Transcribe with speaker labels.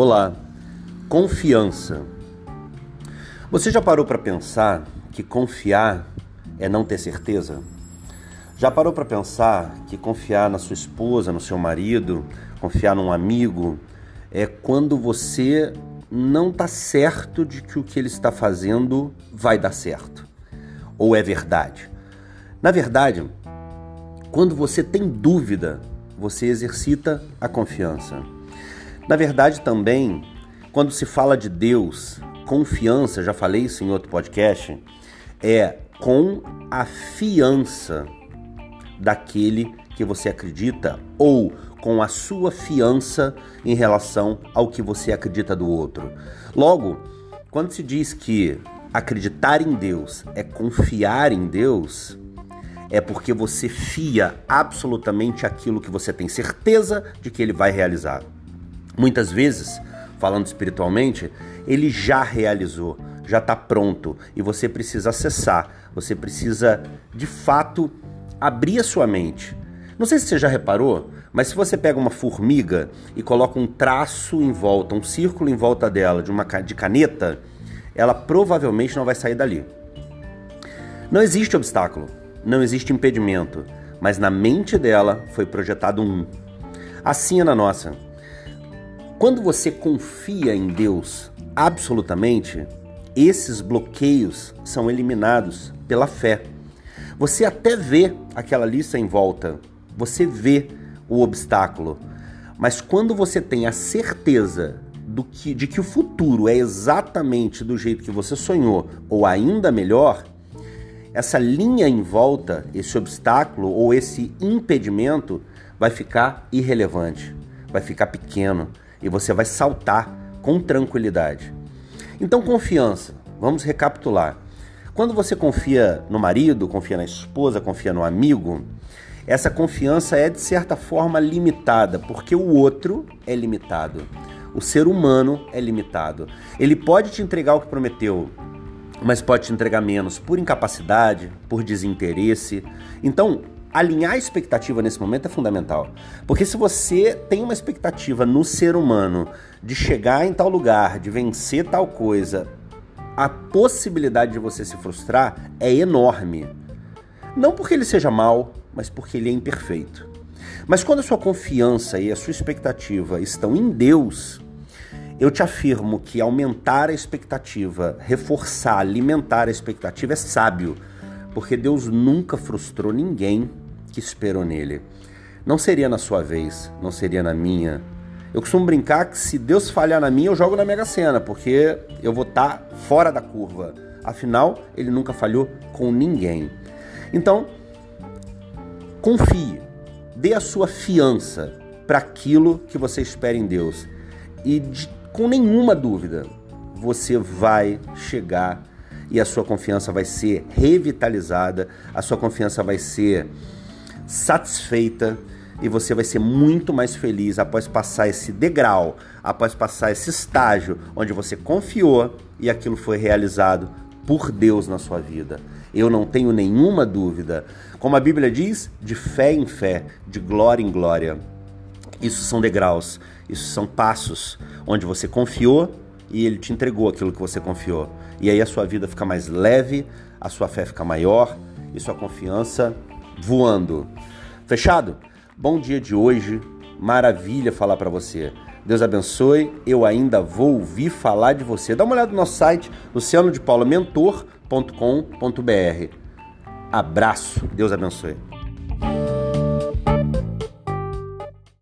Speaker 1: Olá, confiança. Você já parou para pensar que confiar é não ter certeza? Já parou para pensar que confiar na sua esposa, no seu marido, confiar num amigo, é quando você não está certo de que o que ele está fazendo vai dar certo? Ou é verdade? Na verdade, quando você tem dúvida, você exercita a confiança. Na verdade, também, quando se fala de Deus, confiança, já falei isso em outro podcast, é com a fiança daquele que você acredita ou com a sua fiança em relação ao que você acredita do outro. Logo, quando se diz que acreditar em Deus é confiar em Deus, é porque você fia absolutamente aquilo que você tem certeza de que ele vai realizar. Muitas vezes, falando espiritualmente, ele já realizou, já está pronto e você precisa acessar, você precisa de fato abrir a sua mente. Não sei se você já reparou, mas se você pega uma formiga e coloca um traço em volta, um círculo em volta dela de uma de caneta, ela provavelmente não vai sair dali. Não existe obstáculo, não existe impedimento, mas na mente dela foi projetado um. Assim é na nossa. Quando você confia em Deus absolutamente, esses bloqueios são eliminados pela fé. Você até vê aquela lista em volta, você vê o obstáculo, mas quando você tem a certeza que, de que o futuro é exatamente do jeito que você sonhou, ou ainda melhor, essa linha em volta, esse obstáculo ou esse impedimento vai ficar irrelevante, vai ficar pequeno e você vai saltar com tranquilidade. Então, confiança. Vamos recapitular. Quando você confia no marido, confia na esposa, confia no amigo, essa confiança é de certa forma limitada, porque o outro é limitado. O ser humano é limitado. Ele pode te entregar o que prometeu, mas pode te entregar menos por incapacidade, por desinteresse. Então, alinhar a expectativa nesse momento é fundamental. Porque se você tem uma expectativa no ser humano de chegar em tal lugar, de vencer tal coisa, a possibilidade de você se frustrar é enorme. Não porque ele seja mal, mas porque ele é imperfeito. Mas quando a sua confiança e a sua expectativa estão em Deus, eu te afirmo que aumentar a expectativa, reforçar, alimentar a expectativa é sábio porque Deus nunca frustrou ninguém que esperou nele. Não seria na sua vez, não seria na minha. Eu costumo brincar que se Deus falhar na minha, eu jogo na Mega Sena, porque eu vou estar tá fora da curva. Afinal, ele nunca falhou com ninguém. Então, confie, dê a sua fiança para aquilo que você espera em Deus. E de, com nenhuma dúvida, você vai chegar e a sua confiança vai ser revitalizada, a sua confiança vai ser satisfeita e você vai ser muito mais feliz após passar esse degrau, após passar esse estágio onde você confiou e aquilo foi realizado por Deus na sua vida. Eu não tenho nenhuma dúvida. Como a Bíblia diz, de fé em fé, de glória em glória. Isso são degraus, isso são passos onde você confiou e ele te entregou aquilo que você confiou. E aí a sua vida fica mais leve, a sua fé fica maior e sua confiança voando. Fechado? Bom dia de hoje, maravilha falar para você. Deus abençoe, eu ainda vou ouvir falar de você. Dá uma olhada no nosso site, lucianodepaulamentor.com.br. Abraço, Deus abençoe.